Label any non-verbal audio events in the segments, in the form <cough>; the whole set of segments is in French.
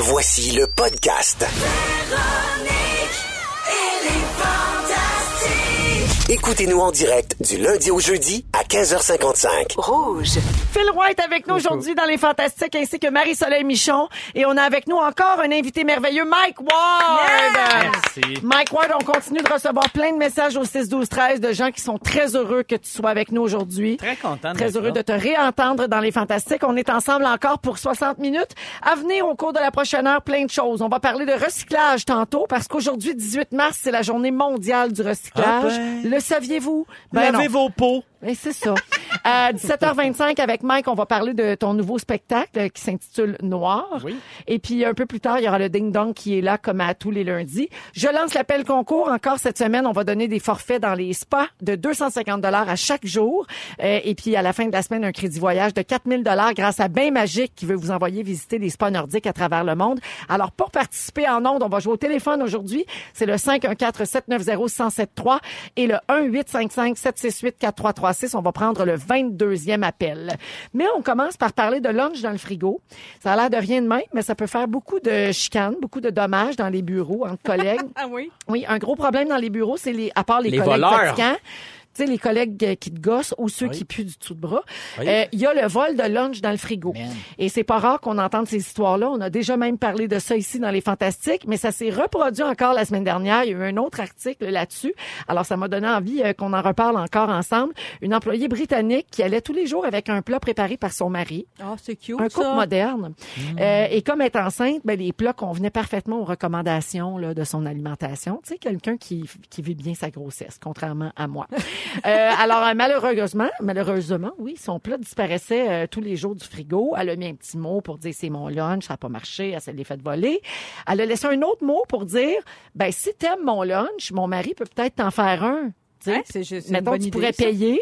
Voici le podcast. Écoutez-nous en direct du lundi au jeudi à 15h55. Rouge. Phil White avec nous aujourd'hui dans Les Fantastiques, ainsi que Marie-Soleil Michon. Et on a avec nous encore un invité merveilleux, Mike Ward. Merci. Mike Ward, on continue de recevoir plein de messages au 6 12 13 de gens qui sont très heureux que tu sois avec nous aujourd'hui. Très content Très heureux de te réentendre dans Les Fantastiques. On est ensemble encore pour 60 minutes. À venir au cours de la prochaine heure, plein de choses. On va parler de recyclage tantôt parce qu'aujourd'hui, 18 mars, c'est la journée mondiale du recyclage. Ah ben. Le saviez-vous? Ben non. Lavez vos pots. Mais c'est ça. <laughs> À 17h25 avec Mike, on va parler de ton nouveau spectacle euh, qui s'intitule Noir. Oui. Et puis un peu plus tard, il y aura le Ding Dong qui est là comme à tous les lundis. Je lance l'appel concours encore cette semaine. On va donner des forfaits dans les spas de 250 dollars à chaque jour. Euh, et puis à la fin de la semaine, un crédit voyage de 4000 dollars grâce à Bain Magique qui veut vous envoyer visiter des spas nordiques à travers le monde. Alors pour participer en ondes, on va jouer au téléphone aujourd'hui. C'est le 514-790-1073 et le 1-855-768-4336. On va prendre le 22e appel. Mais on commence par parler de lunch dans le frigo. Ça a l'air de rien de même, mais ça peut faire beaucoup de chicanes, beaucoup de dommages dans les bureaux entre <laughs> collègues. Ah oui? Oui, un gros problème dans les bureaux, c'est les, à part les, Les collègues voleurs. fatigants, tu sais, les collègues euh, qui te gossent ou ceux qui puent du dessous de bras. Oui. Euh, Il y a le vol de lunch dans le frigo. Man. Et c'est pas rare qu'on entende ces histoires-là. On a déjà même parlé de ça ici dans les Fantastiques, mais ça s'est reproduit encore la semaine dernière. Il y a eu un autre article là-dessus. Alors, ça m'a donné envie euh, qu'on en reparle encore ensemble. Une employée britannique qui allait tous les jours avec un plat préparé par son mari. Ah, c'est cute, Un couple ça. moderne. Euh, et comme elle est enceinte, ben, les plats convenaient parfaitement aux recommandations là, de son alimentation. Tu sais, quelqu'un qui, qui vit bien sa grossesse, contrairement à moi. Euh, alors, euh, malheureusement, malheureusement, oui, son plat disparaissait euh, tous les jours du frigo. Elle a mis un petit mot pour dire c'est mon lunch, ça n'a pas marché, elle s'est fait voler. Elle a laissé un autre mot pour dire, ben si t'aimes mon lunch, mon mari peut peut-être t'en faire un. Tu sais, Ouais, c'est juste une Mettons, bonne tu idée, pourrais ça. payer,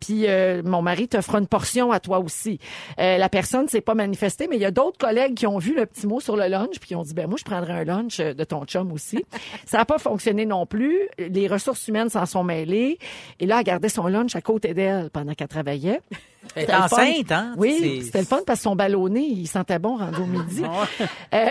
puis euh, mon mari te fera une portion à toi aussi. Euh, la personne s'est pas manifestée, mais il y a d'autres collègues qui ont vu le petit mot sur le lunch, puis qui ont dit, ben moi, je prendrais un lunch euh, de ton chum aussi. <laughs> Ça n'a pas fonctionné non plus. Les ressources humaines s'en sont mêlées. Et là, elle gardait son lunch à côté d'elle pendant qu'elle travaillait. <laughs> Elle est C'était le fun. enceinte, hein? Oui, c'était le fun parce que son ballonné, il sentait bon rendu au midi. <laughs> Euh,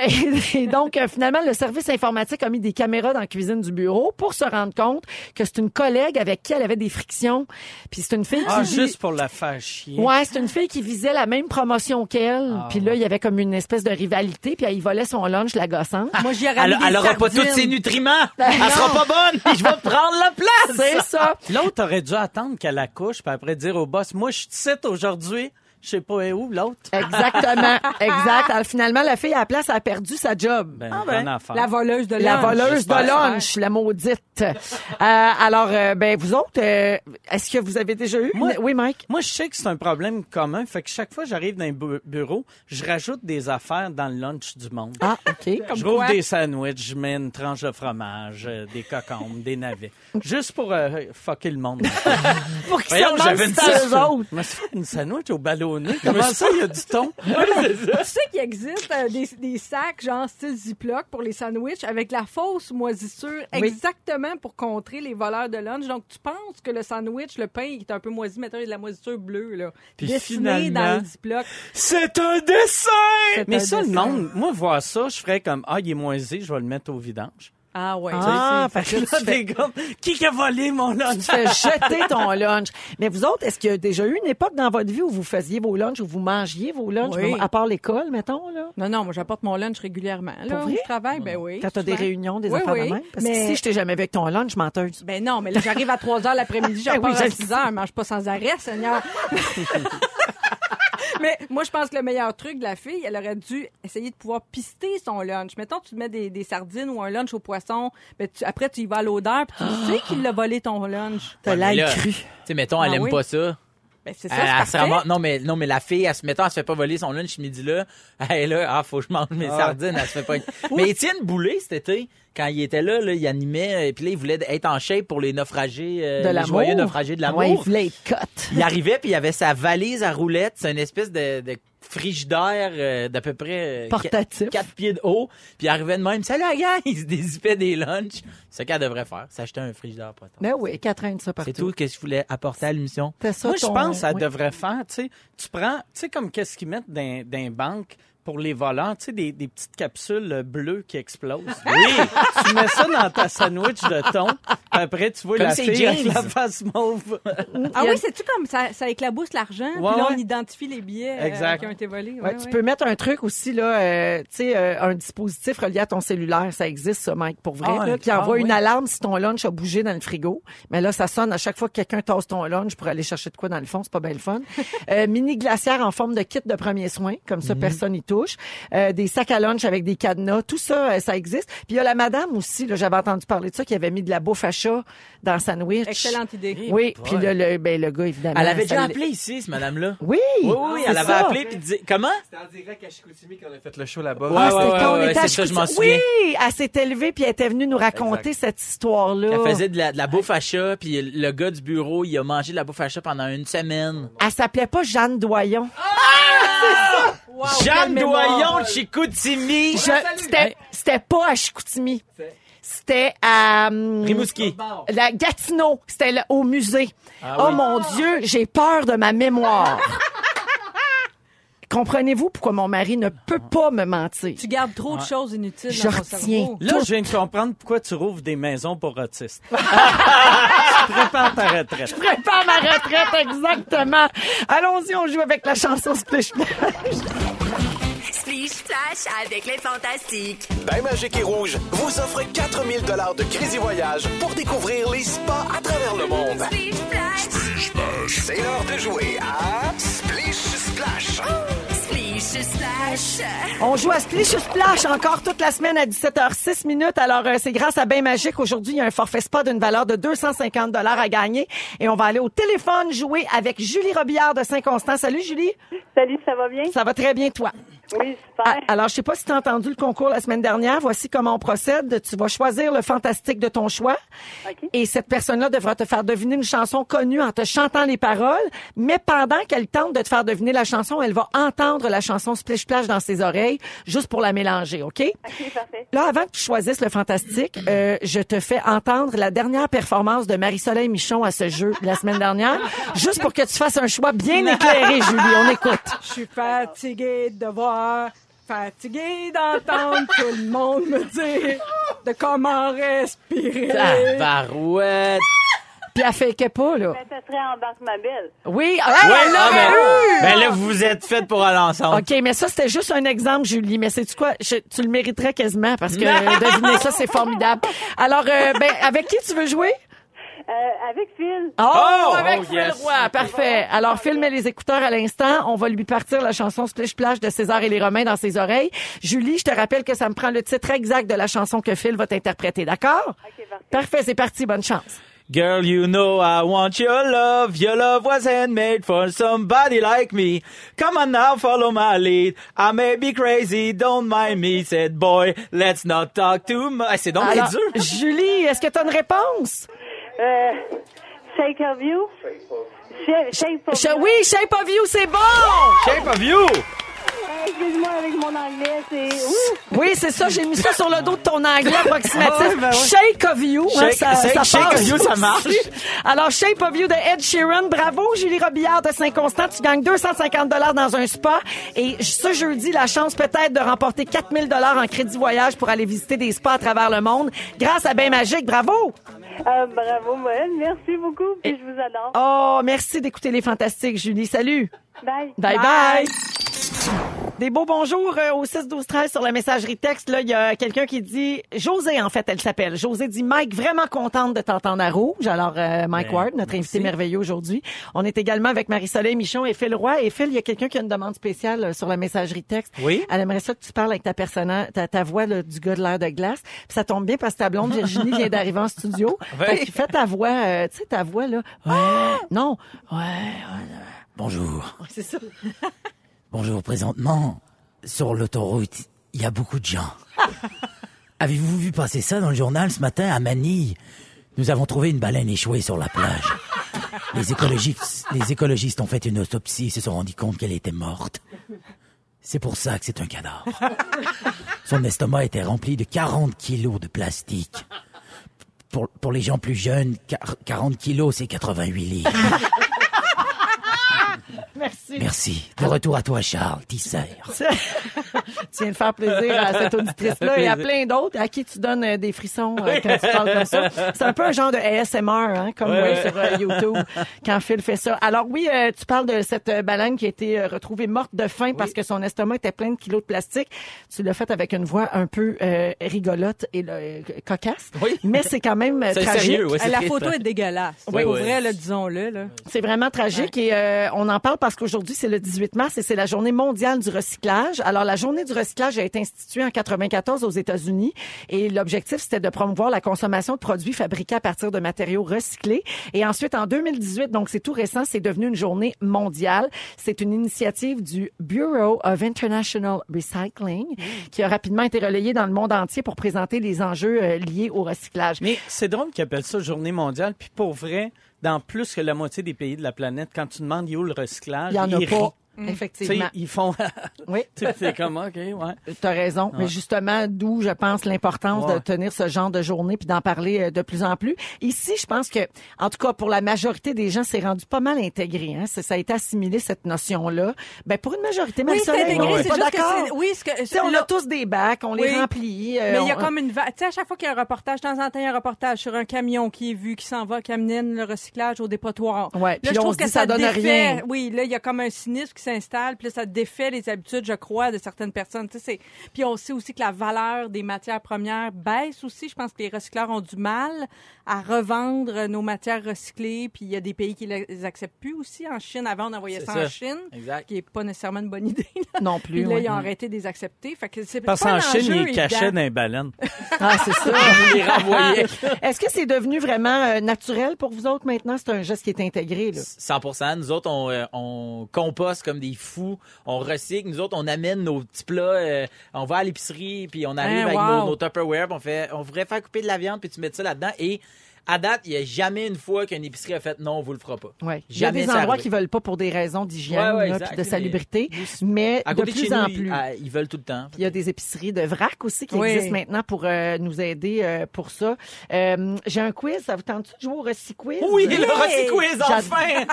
et, et donc, euh, finalement, le service informatique a mis des caméras dans la cuisine du bureau pour se rendre compte que c'est une collègue avec qui elle avait des frictions. Puis c'est une fille Ah, qui... juste pour la faire chier. Ouais, c'est une fille qui visait la même promotion qu'elle. Ah, puis là, il y avait comme une espèce de rivalité. Puis elle y volait son lunch, la gossante. Moi, j'y aurais Elle, elle aura pas tous ses nutriments. Elle sera pas bonne. <laughs> Je vais prendre la place. C'est ça. L'autre aurait dû attendre qu'elle accouche, puis après dire au boss, moi, je suis aujourd'hui. Je sais pas où, l'autre. Exactement. <laughs> exact. Alors, finalement, la fille à la place a perdu sa job. Ben, Ah ben, la voleuse de La lunch. voleuse de lunch, la maudite. Euh, alors, euh, ben vous autres, euh, est-ce que vous avez déjà eu? Moi- oui, Mike? Moi, je sais que c'est un problème commun. Fait que chaque fois que j'arrive dans un bu- bureau, je rajoute des affaires dans le lunch du monde. Ah, OK. je quoi? rouvre des sandwichs, je mets une tranche de fromage, euh, des cocombes, des navets. Juste pour euh, fucker le monde. <laughs> Pour qu'ils se j'avais une c'est eux sandwich. autres. Je me suis fait une sandwich au Comment ça, il y a du thon? <laughs> Tu sais qu'il existe euh, des, des sacs genre style Ziploc pour les sandwichs avec la fausse moisissure exactement pour contrer les voleurs de lunch. Donc, tu penses que le sandwich, le pain, il est un peu moisi, mettons, il y a de la moisissure bleue, là. Puis Dessiné finalement- dans le Ziploc. C'est un dessin! Mais un ça, le monde, moi, voir ça, je ferais comme, ah, il est moisi, je vais le mettre au vidange. Ah ouais. Ah, fait que là, tu fais, gars, qui qui a volé mon lunch? tu fais jeter <laughs> ton lunch. Mais vous autres, est-ce qu'il y a déjà eu une époque dans votre vie où vous faisiez vos lunchs, où vous mangiez vos lunchs, Oui. à part l'école, mettons, là? Non, non, moi, j'apporte mon lunch régulièrement. Là, Pour vrai? au travail, ben oui. Quand t'as des réunions, des Oui, affaires oui. de même? Parce Mais- que si je t'ai jamais vu avec ton lunch, menteuse. Ben non, mais là, j'arrive à 3 heures l'après-midi, je <laughs> Ben oui, à je 6 heures, je mange pas sans arrêt, Seigneur. <laughs> mais moi, je pense que le meilleur truc de la fille, elle aurait dû essayer de pouvoir pister son lunch. Mettons, tu te mets des, des sardines ou un lunch au poisson, ben tu- après, tu y vas à l'odeur, puis tu <gasps> sais qu'il a volé ton lunch. T'as Ouais, l'air là, cru. Tu sais, mettons, elle Ah aime oui? pas ça. Ben, c'est ça, Elle, c'est elle se parfait. ramasse- non, mais, non, mais la fille, elle se, mettons, elle se fait pas voler son lunch ce midi-là. <laughs> Elle est là, ah, faut que je mange mes sardines, elle se fait pas. <laughs> mais Étienne Boulay, cet été, quand il était là, là, il animait, et puis là, il voulait être en shape pour les naufragés, euh, De les joyeux naufragés de l'amour. Ouais, il voulait être cut. Il arrivait, puis il avait sa valise à roulettes. C'est une espèce de, de frigidaire euh, d'à peu près... euh, Portatif. 4 pieds de haut. Puis il arrivait de même. Salut la gang! Il se dézippait des lunchs. C'est ce qu'elle devrait faire. S'acheter un frigidaire portable. Ben oui, Catherine, ça partout. C'est tout ce que je voulais apporter à l'émission. Moi, je pense que ça oui. devrait faire, tu sais, tu prends, tu sais, comme qu'est-ce qu'ils mettent dans, dans les banques? Pour les volants, tu sais, des, des petites capsules bleues qui explosent. Oui! <laughs> tu mets ça dans ta sandwich de thon, puis après, tu vois Comme la c'est fille avec la face mauve. Ah oui, c'est-tu comme ça, ça éclabousse l'argent, puis là, on identifie les billets euh, qui ont été volés. Ouais, Ouais, tu peux mettre un truc aussi, là, euh, tu sais, euh, un dispositif relié à ton cellulaire. Ça existe, ça, Mike, pour vrai, Ah, là, qui envoie Ah, une ouais. alarme si ton lunch a bougé dans le frigo. Mais là, ça sonne à chaque fois que quelqu'un tasse ton lunch pour aller chercher de quoi dans le fond. C'est pas bien le fun. <laughs> Euh, mini glacière en forme de kit de premiers soins. Comme Mhm. ça, personne y touche. Euh, des sacs à lunch avec des cadenas. Tout ça, euh, ça existe. Puis il y a la madame aussi, là, j'avais entendu parler de ça, qui avait mis de la bouffe à chat dans le sandwich. Excellente idée. Oui, puis le, le, ben, le gars, évidemment. Elle avait déjà appelé ici, ce madame-là. Oui! Oui, oui, elle avait ça. appelé puis dit comment? C'était en direct à Chicoutimi qu'on a fait le show là-bas. Ah, ouais, c'était quand on ouais, était à c'est ça, je m'en Chicoutimi. souviens. Oui, elle s'est élevée puis elle était venue nous raconter cette histoire-là. Elle faisait de la, de la bouffe à chat, puis le gars du bureau, il a mangé de la bouffe à chat pendant une semaine. Elle s'appelait pas Jeanne Doyon. Wow, Jeanne. Doyon de Chicoutimi. Je- C'était, c'était pas à Chicoutimi. C'était à hum, Rimouski. la Gatineau. C'était là, au musée. Ah oh oui. mon Dieu, j'ai peur de ma mémoire. Comprenez-vous pourquoi mon mari ne peut pas me mentir? Tu gardes trop de choses inutiles Je dans ton retiens. cerveau. Là, je viens de comprendre pourquoi tu rouvres des maisons pour autistes. <laughs> tu prépares ta retraite. Prépare ma retraite, exactement. Allons-y, on joue avec la chanson Splish Splash. Splish Splash avec les fantastiques. Bain Magique et Rouge vous offre 4000 dollars de crédit voyage pour découvrir les spas à travers le monde. Splish Splash. C'est l'heure de jouer à Splish Splash. Splish Splash. On joue à Splish Splash encore toute la semaine à 17h06 minutes. Alors, euh, c'est grâce à Bain Magique. Aujourd'hui, il y a un forfait spa d'une valeur de 250 dollars à gagner. Et on va aller au téléphone jouer avec Julie Robillard de Saint-Constant. Salut, Julie. Salut, ça va bien? Ça va très bien, toi? Oui, Ah, super. alors, je sais pas si tu as entendu le concours la semaine dernière. Voici comment on procède. Tu vas choisir le fantastique de ton choix. OK. Et cette personne-là devra te faire deviner une chanson connue en te chantant les paroles. Mais pendant qu'elle tente de te faire deviner la chanson, elle va entendre la chanson Splish Splash dans ses oreilles, juste pour la mélanger, OK? OK, parfait. Là, avant que tu choisisses le fantastique, euh, je te fais entendre la dernière performance de Marie-Soleil Michon à ce jeu la semaine dernière, juste pour que tu fasses un choix bien <laughs> éclairé, Julie. On écoute. Je suis fatiguée de voir, fatiguée d'entendre tout le monde me dire de comment respirer. Ah, barouette. Puis elle fait que pas, là. Ben, ça serait Embarque ma belle. Oui, ah, Ouais, elle ah, ben, ben là, vous vous êtes fait pour aller ensemble. OK, mais ça, c'était juste un exemple, Julie. Mais c'est tu quoi? Je- tu le mériterais quasiment parce que <laughs> deviner ça, c'est formidable. Alors, euh, ben, avec qui tu veux jouer? Euh, avec Phil. Oh, Oh, avec oh, Phil yes. Roy. Parfait. Alors, Phil met les écouteurs à l'instant. On va lui partir la chanson Splish Splash de César et les Romains dans ses oreilles. Julie, je te rappelle que ça me prend le titre exact de la chanson que Phil va t'interpréter. D'accord? Parfait. Parfait, c'est parti. Bonne chance. Girl, you know I want your love. Your love wasn't made for somebody like me. Come on now, follow my lead. I may be crazy, don't mind me. Said boy, let's not talk too much. C'est donc bien Alors, dur. Julie, est-ce que tu as une réponse? Euh, Shake of You? Shape, shape of You. oui, Shape of You, c'est bon! Shape of you. Euh, Excuse-moi avec mon anglais, c'est... Ouh! Oui, c'est ça. J'ai mis ça sur le dos de ton anglais approximatif. Ouais, ben ouais. Shake of You. hein, Shake- ça, shake- ça shake passe of you, ça marche. <laughs> Alors, Shape of You de Ed Sheeran. Bravo, Julie Robillard de Saint-Constant. Tu gagnes 250 dans un spa. Et ce jeudi, la chance peut-être de remporter 4000 en crédit voyage pour aller visiter des spas à travers le monde grâce à Bain Magique. Bravo! Euh, bravo, Moël. Merci beaucoup. Puis je vous adore. Oh, merci d'écouter les fantastiques, Julie. Salut! Bye. Bye bye. Des beaux bonjours euh, au 6 12 13 sur la messagerie texte. Là, il y a quelqu'un qui dit José en fait, elle s'appelle. José dit Mike, vraiment contente de t'entendre à rouge. Alors euh, Mike Ben, Ward, notre invité merveilleux aujourd'hui. On est également avec Marie-Soleil Michon et Phil Roy. Et Phil, il y a quelqu'un qui a une demande spéciale euh, sur la messagerie texte. Oui. Elle aimerait ça que tu parles avec ta personne, ta, ta voix là, du gars de l'air de glace. Puis ça tombe bien parce que ta blonde Virginie vient d'arriver en studio. <laughs> Oui. Fait que fais ta voix, euh, tu sais ta voix là. Ouais. Non. Ouais. ouais, Bonjour. c'est ça. <laughs> Bonjour. Présentement, sur l'autoroute, il y a beaucoup de gens. <laughs> Avez-vous vu passer ça dans le journal ce matin à Manille? Nous avons trouvé une baleine échouée sur la plage. Les écologistes, les écologistes ont fait une autopsie et se sont rendus compte qu'elle était morte. C'est pour ça que c'est un cadavre. Son estomac était rempli de 40 kilos de plastique. Pour, pour les gens plus jeunes, quar- 40 kilos, c'est 88 livres. Merci. Merci. De retour à toi, Charles, Tisser. <laughs> tu viens de faire plaisir à cette auditrice-là et à plein d'autres à qui tu donnes euh, des frissons euh, quand tu parles comme ça. <laughs> C'est un peu un genre de ASMR, hein, comme Ouais. sur euh, YouTube, quand Phil fait ça. Alors oui, euh, tu parles de cette baleine qui a été retrouvée morte de faim parce que son estomac était plein de kilos de plastique. Tu l'as fait avec une voix un peu euh, rigolote et cocasse, Oui. mais c'est quand même C'est tragique. sérieux, ouais, la triste, photo hein. est dégueulasse. Oui, Pour oui. vrai, disons-le. Là. C'est vraiment tragique et euh, on en parle parce qu'aujourd'hui, c'est le 18 mars et c'est la journée mondiale du recyclage. Alors, la journée du recyclage a été instituée en 94 aux États-Unis et l'objectif, c'était de promouvoir la consommation de produits fabriqués à partir de matériaux recyclés. Et ensuite, en 2018, donc c'est tout récent, c'est devenu une journée mondiale. C'est une initiative du Bureau of International Recycling qui a rapidement été relayée dans le monde entier pour présenter les enjeux euh, liés au recyclage. Mais c'est drôle qu'ils appellent ça Journée mondiale. Puis pour vrai, dans plus que la moitié des pays de la planète, quand tu demandes où le recyclage, Il y en a ils pas. Mm. Sais, Effectivement. ils font. <laughs> Oui. tu sais, c'est comme, OK, ouais. Tu as raison. Mais justement, d'où je pense l'importance de tenir ce genre de journée puis d'en parler euh, de plus en plus. Ici, je pense que, en tout cas, pour la majorité des gens, c'est rendu pas mal intégré. Hein? Ça, ça a été assimilé, cette notion-là. Ben, pour une majorité, Oui, c'est intégré, on est c'est pas juste que d'accord. c'est... Oui, ce que... Tu sais, on là- a tous des bacs, on les remplit. euh, Mais il y a on- comme une va- Tu sais, à chaque fois qu'il y a un reportage, de temps en temps, il y a un reportage sur un camion qui est vu, qui s'en va, qui amène le recyclage au dépotoir. Ouais, puis là, je on trouve se que dit, ça donne défait, rien. Oui, là, il y a comme un cynisme qui s'installe, puis là, ça défait les habitudes, je crois, de certaines personnes. Tu sais, c'est- puis on sait aussi que la valeur des matières premières baisse aussi. Je pense que les recycleurs ont du mal à revendre nos matières recyclées, puis il y a des pays qui les acceptent plus aussi. En Chine, avant, on envoyait ça, ça. en Chine, Exact. qui est pas nécessairement une bonne idée. là. Non Puis plus. là, ouais. ils ont arrêté de les accepter. Fait que c'est Parce qu'en Chine, ils cachaient dans les baleines. <laughs> Ah, c'est ça. Vous les renvoyez. <laughs> Est-ce que c'est devenu vraiment euh, naturel pour vous autres maintenant? C'est un geste qui est intégré, là. 100 Nous autres, on, euh, on composte comme des fous. On recycle. Nous autres, on amène nos petits plats. euh, on va à l'épicerie, puis on arrive Hein, avec wow. nos, nos Tupperware. puis On fait, on voudrait faire couper de la viande, puis tu mets ça là-dedans. Et à date, il n'y a jamais une fois qu'une épicerie a fait non, on vous le fera pas. Ouais. Il y a des endroits qui veulent pas pour des raisons d'hygiène Ouais, puis de salubrité, mais À de côté de, plus chez en nous, plus. ils, ah, ils veulent tout le temps. Puis il y a des épiceries de vrac aussi qui Oui. existent maintenant pour euh, nous aider euh, pour ça. Euh, J'ai un quiz. Ça vous tente de jouer au Recyquiz? Oui, le Recyquiz, J'ad- enfin!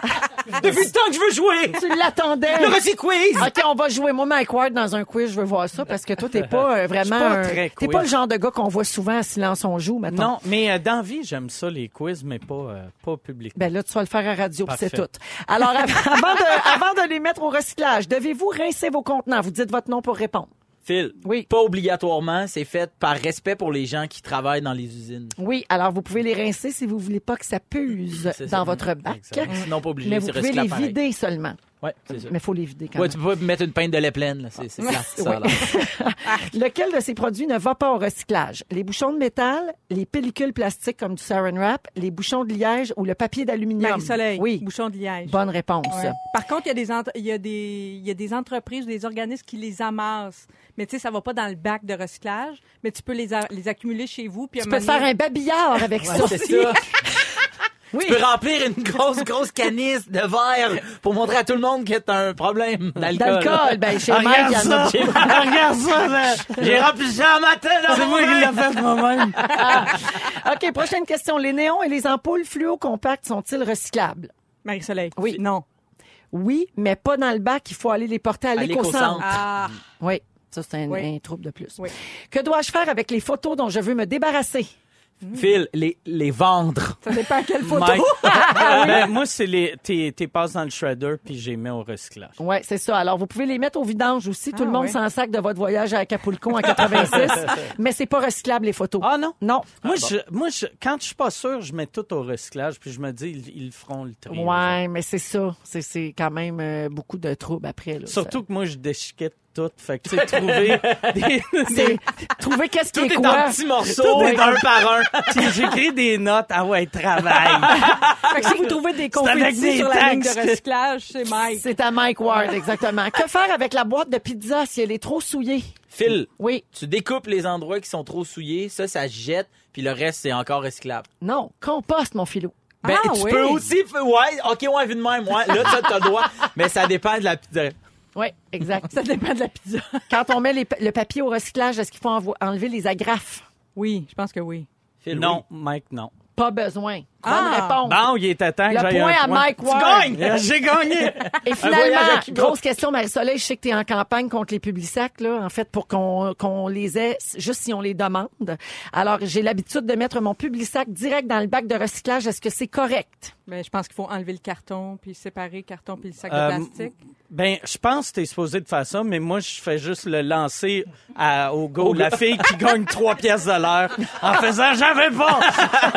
<laughs> Depuis le temps que je veux jouer! Tu l'attendais. Le Recyquiz! OK, on va jouer. Moi, Mike Ward, dans un quiz, je veux voir ça parce que toi, t'es pas euh, <laughs> vraiment. pas un- T'es quiz. pas le genre de gars qu'on voit souvent à silence on joue, maintenant. Non, mais euh, dans vie, j'aime ça, les quiz, mais pas, euh, pas public. Ben là, tu vas le faire à radio, puis c'est tout. Alors, av- <laughs> avant de, avant de les mettre au recyclage, devez-vous rincer vos contenants? Vous dites votre nom pour répondre. Phil, Oui. pas obligatoirement, c'est fait par respect pour les gens qui travaillent dans les usines. Oui, alors vous pouvez les rincer si vous voulez pas que ça puse dans ça. votre bac. Exact. Sinon, pas obligé, Mais vous pouvez les pareil. vider seulement. Ouais, c'est ça. Mais il faut les vider quand Ouais, même. tu peux pas mettre une pinte de lait pleine, là. C'est, c'est plate, ça, là. <laughs> Lequel de ces produits ne va pas au recyclage? Les bouchons de métal, les pellicules plastiques comme du saran wrap, les bouchons de liège ou le papier d'aluminium? Marie-Soleil, Oui, bouchon de liège. bonne réponse. Ouais. Par contre, il y, a des ent- il, y a des, il y a des entreprises ou des organismes qui les amassent. Mais tu sais, ça va pas dans le bac de recyclage, mais tu peux les, a- les accumuler chez vous. Puis à Tu peux te faire un babillard avec ça. c'est ça. <laughs> Oui. Tu peux remplir une grosse, grosse canisse de verre pour montrer à tout le monde que t'as un problème d'alcool. D'alcool, ben chez Ah, Mike, il y en a ça! beaucoup. regarde ça! là. J'ai rempli ça un matin, là. C'est moi qui l'ai fait moi-même. <laughs> OK, prochaine question. Les néons et les ampoules fluo-compactes sont-ils recyclables? Marie-Soleil. Oui. Non. Oui, mais pas dans le bac. Il faut aller les porter à, À l'éco-centre. l'éco-centre. Ah, Oui, ça, c'est un, Oui. un trouble de plus. Oui. Que dois-je faire avec les photos dont je veux me débarrasser? Phil, les, les vendre. ça dépend à quelle photo. Mike. <laughs> Ben, moi, c'est les. T'es, t'es passes dans le shredder, puis j'ai mis au recyclage. Oui, c'est ça. Alors, vous pouvez les mettre au vidange aussi. Tout Ah, le monde ouais. s'en sac de votre voyage à Acapulco en 86. <laughs> mais c'est pas recyclable, les photos. Ah non? Non. Moi, je, moi je, quand je suis pas sûr, je mets tout au recyclage, puis je me dis, ils, ils feront le tri. Ouais, mais c'est ça. C'est, c'est quand même euh, beaucoup de troubles après. Là, Surtout que moi, je déchiquette tout. Fait que, tu sais, trouver <laughs> des... Trouver qu'est-ce qui Tout est est quoi. en petits morceaux, Tout est un par un. Puis J'écris des notes. Ah ouais, travail. <laughs> Fait que si vous trouvez des <laughs> avec confettis sur la ligne de recyclage, c'est Mike. C'est à Mike Ward, exactement. que faire avec la boîte de pizza si elle est trop souillée? Phil, Oui. tu découpes les endroits qui sont trop souillés, ça, ça se jette, puis le reste, c'est encore recyclable. Non. Compost, mon filou. Ben, Ah, tu oui. peux aussi, f- ouais, ok, ouais, vu de même, ouais, là, ça, t'as le droit, mais ça dépend de la pizza. Oui, exact. <laughs> Ça dépend de la pizza. <laughs> Quand on met les- le papier au recyclage, est-ce qu'il faut enlever les agrafes? Oui, je pense que oui. Phil, non, Mike, non. Pas besoin. Bonne Ah. réponse. Bon, il était temps que Le j'aille point un à point. Mike Tu Ward. gagnes! <laughs> J'ai gagné! <laughs> Et finalement, grosse question, Marie-Soleil, je sais que tu es en campagne contre les publisacs, là, en fait, pour qu'on qu'on les ait, juste si on les demande. Alors, j'ai l'habitude de mettre mon publisac direct dans le bac de recyclage. Est-ce que c'est correct? Ben, je pense qu'il faut enlever le carton, puis séparer le carton puis le sac Euh, de plastique. Ben, je pense que t'es supposé de faire ça, mais moi, je fais juste le lancer à, au go, la fille qui gagne trois pièces de l'heure en faisant « J'avais pas!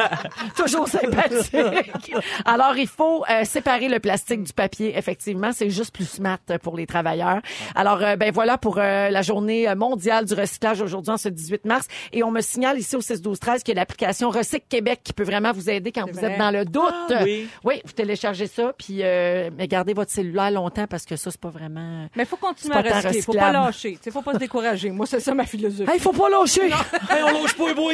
<laughs> Toujours sympathique. <laughs> Alors, il faut euh, séparer le plastique du papier. Effectivement, c'est juste plus smart pour les travailleurs. Alors, euh, ben voilà pour euh, la journée mondiale du recyclage aujourd'hui, en ce 18 mars. Et on me signale ici au 6 12 13 qu'il y a l'application Recycle Québec qui peut vraiment vous aider quand vous vrai. êtes dans le doute. Ah, oui. Oui, vous téléchargez ça, puis euh, mais gardez votre cellulaire longtemps parce que ça, c'est pas vraiment... Mais il faut continuer à recycler. faut pas lâcher. Il faut pas se décourager. Moi, c'est ça ma philosophie. Hey, faut pas lâcher! Hey, on lâche pas les boys.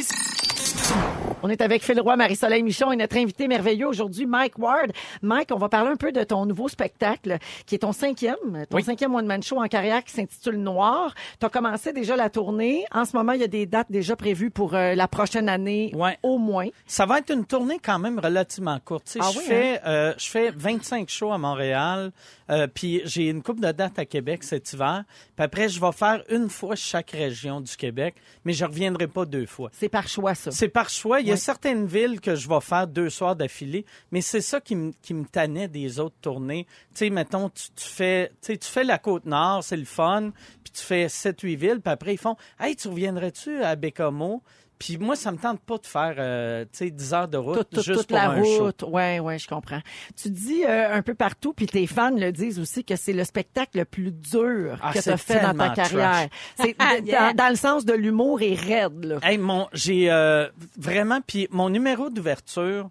On est avec Phil Roy, Marie-Soleil Michon et notre invité merveilleux aujourd'hui, Mike Ward. Mike, on va parler un peu de ton nouveau spectacle, qui est ton cinquième, ton Oui. cinquième one-man show en carrière qui s'intitule Noir. Tu as commencé déjà la tournée. En ce moment, il y a des dates déjà prévues pour euh, la prochaine année, Ouais. au moins. Ça va être une tournée quand même relativement courte. Tu sais, Ah je, oui, fais, euh, je fais 25 shows à Montréal, euh, puis j'ai une coupe de dates à Québec cet hiver. Puis après, je vais faire une fois chaque région du Québec, mais je reviendrai pas deux fois. C'est par choix, ça. C'est par choix. Il y a certaines villes que je vais faire deux soirs d'affilée, mais c'est ça qui me qui me tannait des autres tournées. Tu sais, mettons, tu, tu fais, tu fais la côte nord, c'est le fun, puis tu fais sept huit villes, puis après ils font, hey, tu reviendrais-tu à Bécamo? Puis moi, ça me tente pas de faire, euh, tu sais, 10 heures de route toute, toute, juste toute pour la un show. route. Ouais, ouais, je comprends. Tu dis euh, un peu partout, puis tes fans le disent aussi, que c'est le spectacle le plus dur Ah, que tu as fait dans ta carrière. C'est <laughs> Yeah. dans, dans le sens de l'humour et raide, là. Hey, mon, j'ai euh, vraiment, puis mon numéro d'ouverture,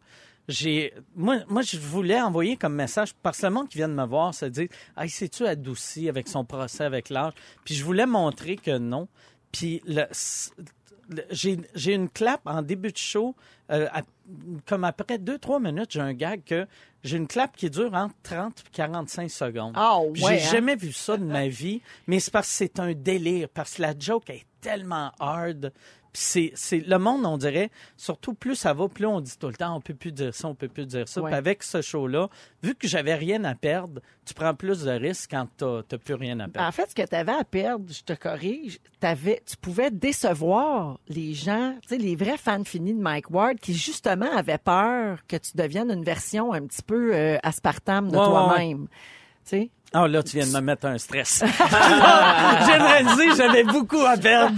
j'ai, moi, moi, je voulais envoyer comme message, parce que le monde qui vient de me voir se dit, hey, c'est-tu adouci avec son procès avec l'âge? Puis je voulais montrer que non. Puis le, le- j'ai, une clap en début de show, euh, à- comme après deux, trois minutes, j'ai un gag que j'ai une clap qui dure entre 30 et 45 secondes. Ah, Puis ouais, J'ai hein? jamais vu ça de ma vie, mais c'est parce que c'est un délire, parce que la joke est tellement hard. C'est, c'est le monde, on dirait, surtout plus ça va, plus on dit tout le temps, on peut plus dire ça, on peut plus dire ça. Ouais. Puis avec ce show-là, vu que j'avais rien à perdre, tu prends plus de risques quand t'as, plus rien à perdre. En fait, ce que tu avais à perdre, je te corrige, t'avais, tu pouvais décevoir les gens, tu sais, les vrais fans finis de Mike Ward qui, justement, avaient peur que tu deviennes une version un petit peu euh, aspartame de Ouais, ouais, toi-même. Tu Ah là, tu viens de me mettre un stress. <laughs> J'aimerais dire, j'avais beaucoup à perdre.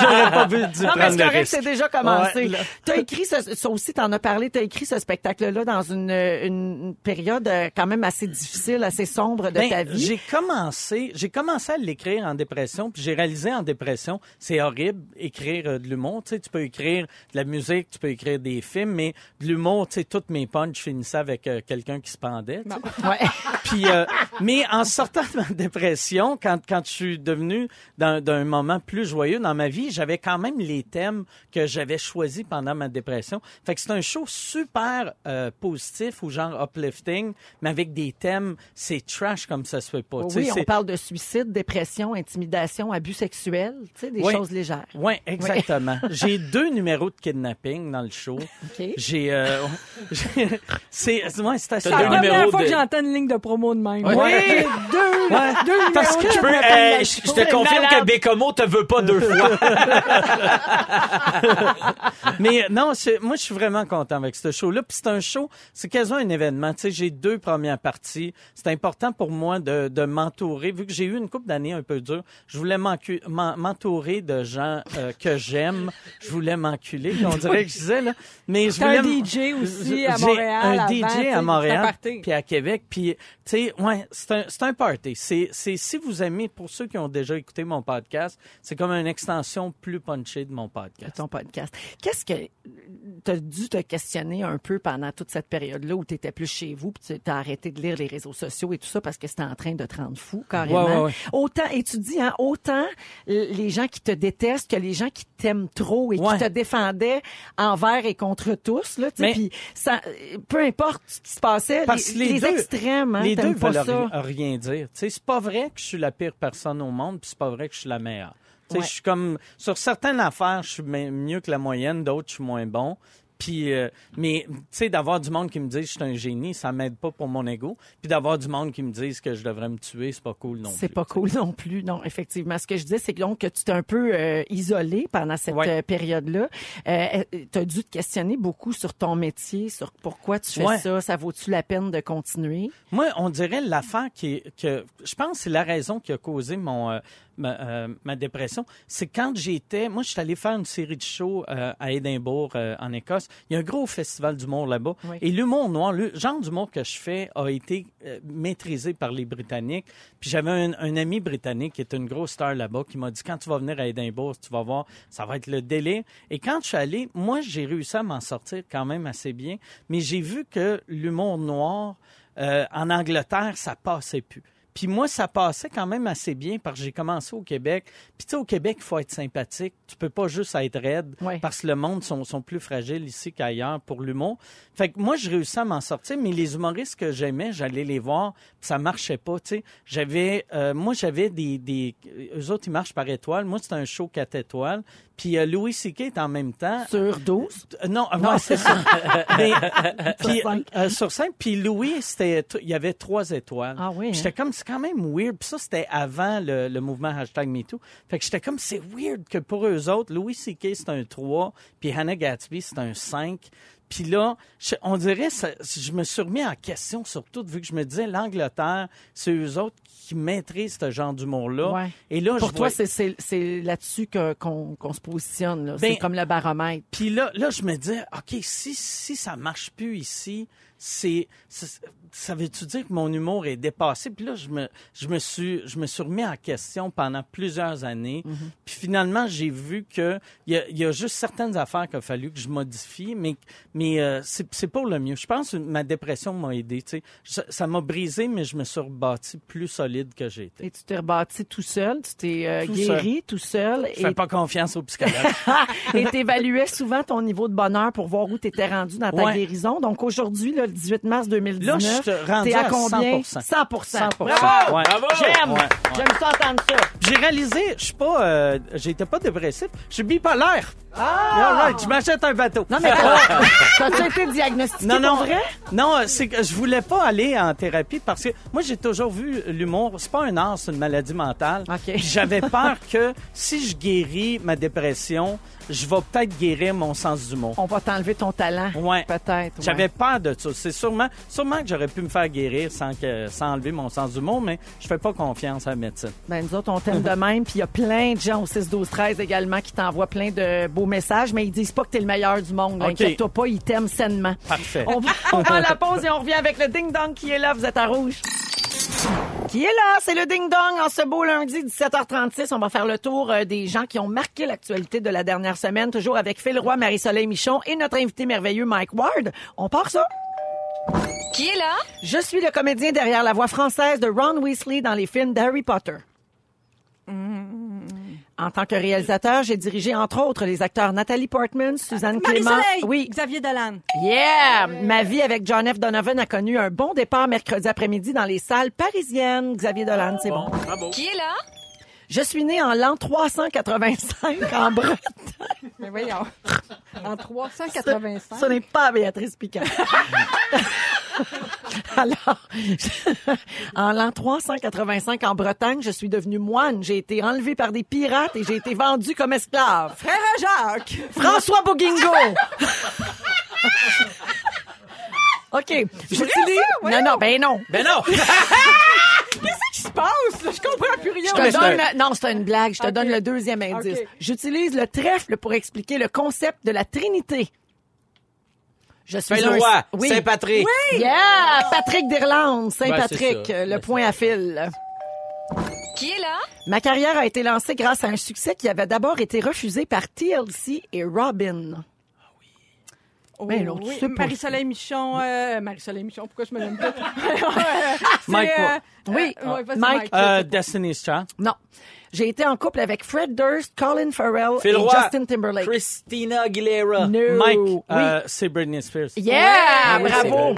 J'aurais pas dû dû Non, mais c'est correct, c'est déjà commencé. Ouais, là. tu as écrit ce, ça aussi, tu en as parlé, tu as écrit ce spectacle-là dans une, une période euh, quand même assez difficile, assez sombre de Ben, ta vie. J'ai commencé, j'ai commencé à l'écrire en dépression, puis j'ai réalisé en dépression, c'est horrible écrire euh, de l'humour. Tu sais, tu peux écrire de la musique, tu peux écrire des films, mais de l'humour, tu sais, toutes mes punches finissaient avec euh, quelqu'un qui se pendait. Ouais. Puis, euh, mais en sortant de ma dépression, quand, quand je suis devenu d'un moment plus joyeux dans ma vie, j'avais quand même les thèmes que j'avais choisis pendant ma dépression. Fait que c'est un show super euh, positif ou genre uplifting, mais avec des thèmes, c'est trash comme ça se fait pas. Oui, on parle de suicide, dépression, intimidation, abus sexuels, tu sais, des Oui. choses légères. Oui, exactement. J'ai <laughs> deux numéros de kidnapping dans le show. OK. J'ai, euh, <laughs> c'est, ouais, c'est la première fois de- que j'entends une ligne de promo de même. Ouais. Oui, deux, Ouais. deux Parce que je peux- je je te confirme malade. que Bécomo te veut pas deux fois. <laughs> Mais non, c'est- moi, je suis vraiment content avec ce show-là. Puis c'est un show, c'est quasiment un événement. Tu sais, j'ai deux premières parties. C'est important pour moi de, de m'entourer. Vu que j'ai eu une couple d'années un peu dure, je voulais m'entourer de gens euh, que j'aime. Je voulais m'enculer, on dirait que je disais, là. Mais je voulais... un DJ aussi à Montréal. un avant, DJ à Montréal, puis à Québec. Puis, tu sais, ouais, c'est un, c'est un party. C'est, si vous aimez, pour ceux qui ont déjà écouté mon podcast, c'est comme une extension plus punchée de mon podcast. ton podcast. Qu'est-ce que tu as dû te questionner un peu pendant toute cette période-là où tu étais plus chez vous, puis tu as arrêté de lire les réseaux sociaux et tout ça parce que c'était en train de te rendre fou carrément? Ouais, ouais, ouais. Autant et tu dis hein, autant les gens qui te détestent que les gens qui t'aiment trop et qui te défendaient envers et contre tous là, tu sais, puis peu importe ce qui se passait, Parce les, les les deux- extrêmes, hein, les deux t'aimes pas ça. Ri- rien dire. Tu sais, c'est pas vrai que je suis la pire personne au monde, puis c'est pas vrai que je suis la meilleure. Tu sais, Ouais. je suis comme sur certaines affaires, je suis mieux que la moyenne, d'autres je suis moins bon. Puis, euh, mais tu sais, d'avoir du monde qui me dit que je suis un génie, ça m'aide pas pour mon ego. Puis d'avoir du monde qui me dise que je devrais me tuer, c'est pas cool non C'est plus. pas cool non plus, non, effectivement. Ce que je disais, c'est que donc que tu t'es un peu euh, isolé pendant cette Ouais. euh, période-là. Euh, tu as dû te questionner beaucoup sur ton métier, sur pourquoi tu fais Ouais. ça, ça vaut-tu la peine de continuer? Moi, on dirait l'affaire qui est, que je pense que c'est la raison qui a causé mon ma, euh, ma dépression, c'est quand j'étais, moi, je suis allé faire une série de shows euh, à Édimbourg, euh, en Écosse. Il y a un gros festival d'humour là-bas. Oui. Et l'humour noir, le genre d'humour que je fais a été maîtrisé par les Britanniques. Puis j'avais un, un ami britannique qui est une grosse star là-bas qui m'a dit quand tu vas venir à Édimbourg, tu vas voir, ça va être le délire. Et quand je suis allé, moi, j'ai réussi à m'en sortir quand même assez bien. Mais j'ai vu que l'humour noir euh, en Angleterre, ça passait plus. Puis moi, ça passait quand même assez bien parce que j'ai commencé au Québec. Puis tu sais, au Québec, il faut être sympathique. Tu peux pas juste être raide Ouais. parce que le monde sont, sont plus fragiles ici qu'ailleurs pour l'humour. Fait que moi, je réussis à m'en sortir, mais les humoristes que j'aimais, j'allais les voir, puis ça marchait pas, tu sais. J'avais, euh, moi, j'avais des, des, eux autres, ils marchent par étoiles. Moi, c'était un show quatre étoiles. Puis euh, Louis C.K. est en même temps. Sur 12? Euh, Non, ouais, c'est ça. <laughs> Mais, sur cinq. Puis Louis, c'était, il y avait trois étoiles. Ah oui, J'étais hein? comme, c'est quand même weird. Puis ça, c'était avant le, le mouvement hashtag MeToo. Fait que j'étais comme, c'est weird que pour eux autres, Louis C.K. c'est un 3, puis Hannah Gatsby, c'est un 5. Puis là, je- on dirait, ça- je me suis remis en question, surtout vu que je me disais, l'Angleterre, c'est eux autres qui maîtrisent ce genre d'humour-là. Ouais. Et là, Pour je toi, vois- c'est- c'est c'est là-dessus qu'on se positionne. là. Ben, c'est comme le baromètre. Puis là, là, je me dis, OK, si, si ça marche plus ici, c'est, ça veut-tu dire que mon humour est dépassé? Puis là, je me, je me suis, je me suis remis en question pendant plusieurs années. Puis finalement, j'ai vu que il y a, il y a juste certaines affaires qu'il a fallu que je modifie, mais, mais euh, c'est, pour le mieux. Je pense que ma dépression m'a aidé, tu sais. Ça- m'a brisé, mais je me suis rebâti plus solide que j'étais. Et tu t'es rebâti tout seul, tu t'es euh, guéri tout seul. Je fais pas confiance aux psychologues. <laughs> et t'évaluais souvent ton niveau de bonheur pour voir où tu étais rendu dans ta Ouais. guérison. Donc aujourd'hui, là, le 18 mars 2019, Là, je suis rendu t'es à à combien? 100%. 100 100%. Bravo! Ouais. J'aime! Ouais. J'aime ça entendre ça. J'ai réalisé, je suis pas, euh, j'étais pas dépressif, je suis bipolaire. Ah! All right, je m'achète un bateau. Non, mais t'as- <laughs> t'as-tu été diagnostiqué non, non, pour vrai? non, euh, c'est que je voulais pas aller en thérapie parce que moi j'ai toujours vu l'humour, c'est pas un art, c'est une maladie mentale. OK. Puis J'avais peur que si je guéris ma dépression, je vais peut-être guérir mon sens d'humour. On va t'enlever ton talent. Ouais. Peut-être. ouais. J'avais peur de ça. C'est sûrement, sûrement que j'aurais pu me faire guérir sans que, sans enlever mon sens d'humour, mais je fais pas confiance à la médecine. Ben, nous autres, on t'aime de <laughs> même. Puis il y a plein de gens au 6, 12, 13 également qui t'envoient plein de beaux messages, mais ils disent pas que t'es le meilleur du monde. Inquiète-toi pas, ils t'aiment sainement. Parfait. On, on à la <laughs> pause et on revient avec le ding-dong qui est là. Vous êtes à rouge. Qui est là? C'est le ding-dong en ce beau lundi 17h36. On va faire le tour euh, des gens qui ont marqué l'actualité de la dernière semaine, toujours avec Phil Roy, Marie-Soleil Michon et notre invité merveilleux Mike Ward. On part ça? Qui est là? Je suis le comédien derrière la voix française de Ron Weasley dans les films d'Harry Potter. En tant que réalisateur, j'ai dirigé entre autres les acteurs Nathalie Portman, Suzanne Clément. Marie-Soleil! Oui. Xavier Dolan. Yeah! Ma vie avec John F. Donovan a connu un bon départ mercredi après-midi dans les salles parisiennes. Xavier Dolan, c'est bon. Qui est là? Je suis né en l'an 385 en Bretagne. Mais voyons. <laughs> En 385. Ce n'est pas Béatrice Picard. <laughs> <laughs> Alors, <laughs> en l'an 385 en Bretagne, je suis devenu moine. J'ai été enlevé par des pirates et j'ai été vendu comme esclave. Frère Jacques. François Bouguingo! <laughs> OK. J'utilise... Non, non, ben non. Ben non! Qu'est-ce qui se passe? Je comprends plus rien. Je te donne le- Non, c'est une blague. Je te donne le deuxième indice. J'utilise le trèfle pour expliquer le concept de la Trinité. Je suis un- le roi, Oui. Saint-Patrick. Yeah! Patrick d'Irlande, Saint-Patrick, Ben, ça, le point à fil. Qui est là? Ma carrière a été lancée grâce à un succès qui avait d'abord été refusé par TLC et Robin. Ben, l'autre, Oh, oui. tu sais pas. Marie-Soleil Michon. euh, Marie-Soleil Michon, pourquoi je me nomme pas? <laughs> Mike, Oui, ouais, vas-y, Mike. Euh, Destiny's Child. Non. J'ai été en couple avec Fred Durst, Colin Farrell Phil et Roy. Justin Timberlake. Christina Aguilera. No. Mike, Oui. euh, c'est Britney Spears. Yeah! Ah oui, bravo!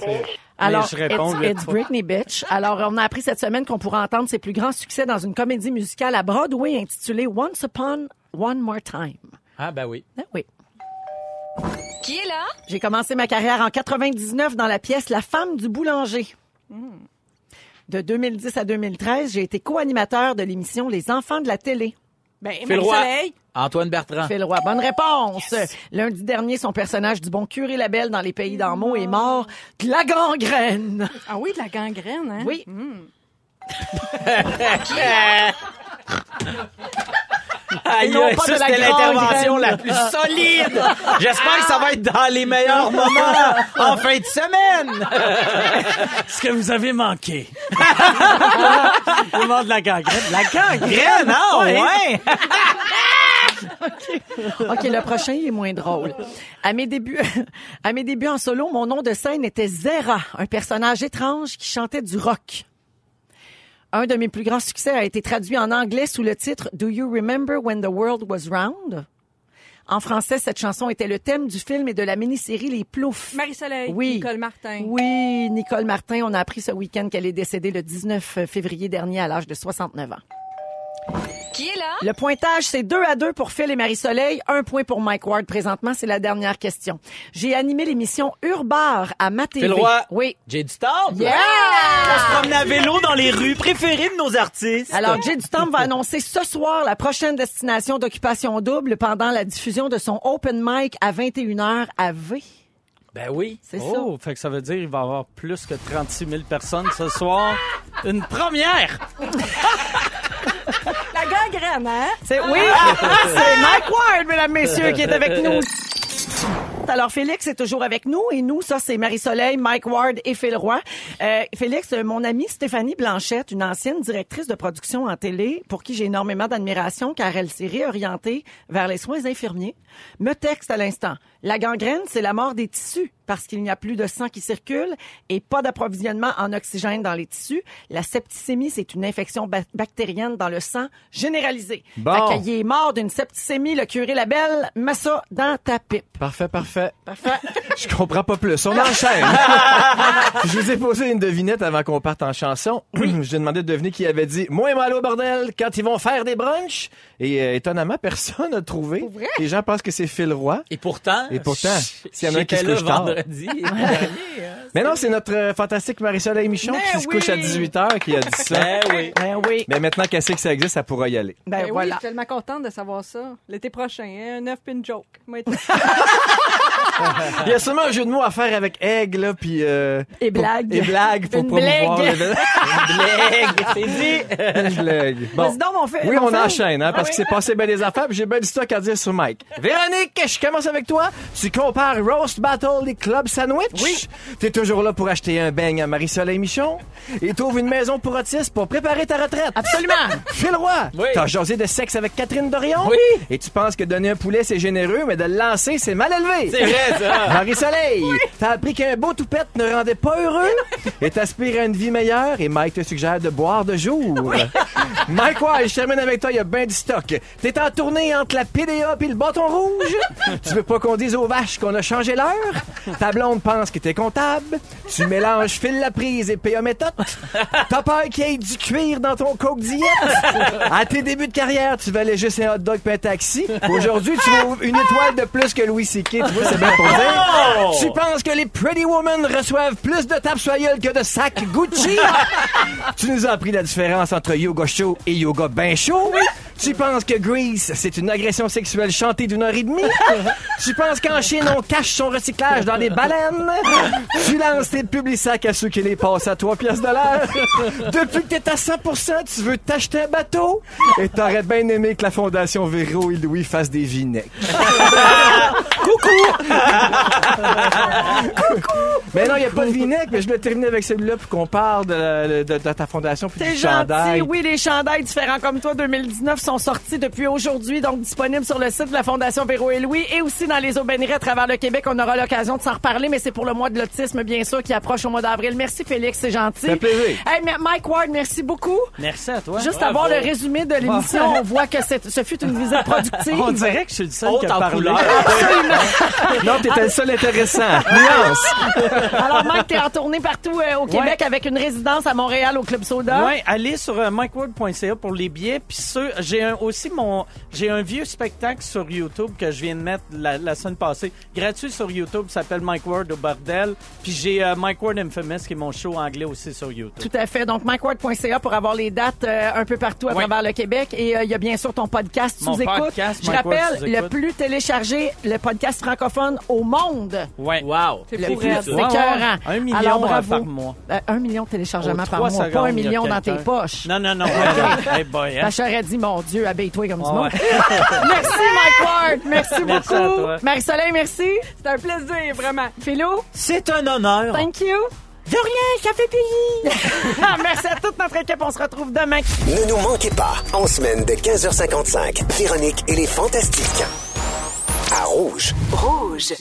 Alors, je réponds it's, it's. Britney Bitch. Alors, on a appris cette semaine qu'on pourra entendre ses plus grands succès dans une comédie musicale à Broadway intitulée Once Upon One More Time. Ah, ben oui. Ah oui. Qui est là? J'ai commencé ma carrière en 99 dans la pièce La femme du boulanger. De 2010 à 2013, j'ai été co-animateur de l'émission Les enfants de la télé. Ben, Phil Roy. Marie-Soleil. Antoine Bertrand. Phil Roy, bonne réponse. Lundi dernier, son personnage du bon curé Labelle dans Les Pays d'en mots est mort de la gangrène. Ah oui, de la gangrène, hein? Oui. <laughs> Non aïe, pas ça, c'était l'intervention la plus solide. J'espère que ça va être dans les meilleurs <laughs> moments en fin de semaine. Ce que vous avez manqué. <laughs> Le monde de la gangrène. La gangrène, Graine, hein? Ouais. <laughs> OK, le prochain est moins drôle. À mes débuts, à mes débuts en solo, mon nom de scène était Zera, un personnage étrange qui chantait du rock. Un de mes plus grands succès a été traduit en anglais sous le titre Do You Remember When the World Was Round? En français, cette chanson était le thème du film et de la mini-série Les Ploufs. Marie-Soleil. Oui. Nicole Martin. Oui, Nicole Martin, on a appris ce week-end qu'elle est décédée le 19 février dernier à l'âge de 69 ans. Le pointage, c'est 2 à 2 pour Phil et Marie-Soleil, un point pour Mike Ward présentement. C'est la dernière question. J'ai animé l'émission Urbar à ma TV. Phil Roy. Oui. J'ai du temps. Yeah! On se promenait à vélo dans les rues préférées de nos artistes. Alors, Jay Dutombe va annoncer ce soir la prochaine destination d'occupation double pendant la diffusion de son open mic à 21h à V. Ben oui. C'est ça. Oh, fait que ça veut dire qu'il va y avoir plus que 36 000 personnes ce soir. Une première! <laughs> La gangrène, hein? C'est oui, <laughs> c'est Mike Ward, mesdames, messieurs, qui est avec nous. Alors, Félix est toujours avec nous et nous, ça, c'est Marie-Soleil, Mike Ward et Phil Roy. Euh, Félix, euh, mon amie Stéphanie Blanchette, une ancienne directrice de production en télé, pour qui j'ai énormément d'admiration car elle s'est réorientée vers les soins infirmiers, me texte à l'instant. La gangrène, c'est la mort des tissus parce qu'il n'y a plus de sang qui circule et pas d'approvisionnement en oxygène dans les tissus. La septicémie, c'est une infection ba- bactérienne dans le sang généralisée. Bon. Fait qu'il est mort d'une septicémie, le curé Labelle, mets ça dans ta pipe. Parfait, parfait. Parfait. <laughs> Je comprends pas plus. On enchaîne. <laughs> je vous ai posé une devinette avant qu'on parte en chanson. <clears throat> je vous ai demandé de deviner qui avait dit moins mal au bordel quand ils vont faire des brunchs. Et euh, étonnamment, personne n'a trouvé. Les gens pensent que c'est Phil Roy. Et pourtant. Et pourtant, s'il y en a un qui se couche tard. Vendredi. hein. Mais non, c'est notre euh, fantastique Marie-Soleil Michon Mais qui se couche à oui. 18h qui a dit ça. Ben oui. Ben oui. Mais maintenant qu'elle sait que ça existe, ça pourra y aller. Ben, Ben oui, voilà. je suis tellement contente de savoir ça. L'été prochain, hein, un œuf pin joke. <laughs> Il y a sûrement un jeu de mots à faire avec aigle, là, puis... euh, Et blague. Et blague pour Une promouvoir blague. le- Blague, c'est dit. Une blague. Bon. Vas-y donc, mon fait- Oui, on fait- enchaîne, hein, parce qu'il s'est passé bien des affaires, puis j'ai bien du stock à dire sur Mike. Véronique, je commence avec toi. Tu compares Roast Battle et Club Sandwich? Oui. T'es toujours là pour acheter un beigne à Marie-Soleil Michon? Et t'ouvres une maison pour autistes pour préparer ta retraite? Absolument. Phil Roy, Oui. t'as jasé de sexe avec Catherine Dorion? Oui. Et tu penses que donner un poulet, c'est généreux, mais de le lancer, c'est mal élevé? C'est vrai, ça. <laughs> Marie-Soleil, t'as appris qu'un beau toupette ne rendait pas heureux et t'aspires à une vie meilleure et Mike te suggère de boire de jour. <laughs> Mike White, je termine avec toi, il y a bien du stock. T'es en tournée entre la PDA et le bâton rouge. Tu veux pas qu'on dise aux vaches qu'on a changé l'heure? Ta blonde pense que t'es comptable. Tu mélanges fil la prise et PA méthode. T'as peur qu'il y ait du cuir dans ton coke diète. À tes débuts de carrière, tu valais juste un hot dog puis un taxi. Aujourd'hui, tu ouvres une étoile de plus que Louis C.K. Tu vois, c'est bien pour dire. Tu penses que les Pretty Women reçoivent plus de tapes sur que de sacs Gucci? <laughs> tu nous as appris la différence entre yoga chaud et yoga ben chaud? Tu penses que Grease, c'est une agression sexuelle chantée d'une heure et demie? <laughs> tu penses qu'en Chine, on cache son recyclage dans des baleines? tu lances tes publics-sacs à ceux qui les passent à 3 pièces de l'heure? Depuis que t'es à 100% tu veux t'acheter un bateau? Et t'aurais bien aimé que la Fondation Véro et Louis fassent des vinaigres. <laughs> Mais non, il n'y a pas de vinaigre, mais je voulais terminer avec celui-là pour qu'on parle de, la- de- de ta fondation puis du gentil. chandail. Oui, les chandails différents comme toi 2019 sont sortis depuis aujourd'hui, donc disponibles sur le site de la Fondation Véro et Louis et aussi dans les aubaineries à travers le Québec. On aura l'occasion de s'en reparler, mais c'est pour le mois de l'autisme, bien sûr, qui approche au mois d'avril. Merci, Félix, c'est gentil. Fait plaisir. Hey, Mike Ward, merci beaucoup. Merci à toi. Juste avoir le résumé de l'émission, on voit que c'est- ce fut une visite productive. On dirait que je suis le seul qui a parlé. Absolument. <laughs> Non, t'étais le seul intéressant. <laughs> Nuance. Alors, Mike, t'es en tournée partout euh, au Québec avec une résidence à Montréal au Club Soda. Ouais, allez sur euh, mikeword.ca pour les billets. Puis ceux- j'ai un- aussi mon, j'ai un vieux spectacle sur YouTube que je viens de mettre la, la semaine passée, gratuit sur YouTube, ça s'appelle Mike Ward au bordel. Puis j'ai euh, Mike Ward Infamous qui est mon show anglais aussi sur YouTube. Tout à fait. Donc, MikeWard.ca pour avoir les dates euh, un peu partout à Oui. travers le Québec. Et euh, il y a bien sûr ton podcast Mon Sous-écoute. podcast, Je Mike Ward rappelle, le plus téléchargé, le podcast francophone au monde. Ouais. Wow. C'est Le pour plus c'est écœurant. Un million Alors, bravo. par mois. Euh, un million de téléchargements par mois, pas un million dans tes poches. Non, non, non. <laughs> hey boy, hein? Ben, j'aurais dit, mon Dieu, habille-toi comme du Ouais. monde. <laughs> merci, Mike Ward. Merci, beaucoup. Marie-Soleil, merci. C'est un plaisir, vraiment. Philo, C'est un honneur. thank you. De rien, ça fait plaisir. <laughs> merci à toute notre équipe. On se retrouve demain. Ne nous manquez pas, en semaine de 15h55, Véronique et les Fantastiques. À Rouge. Rouge.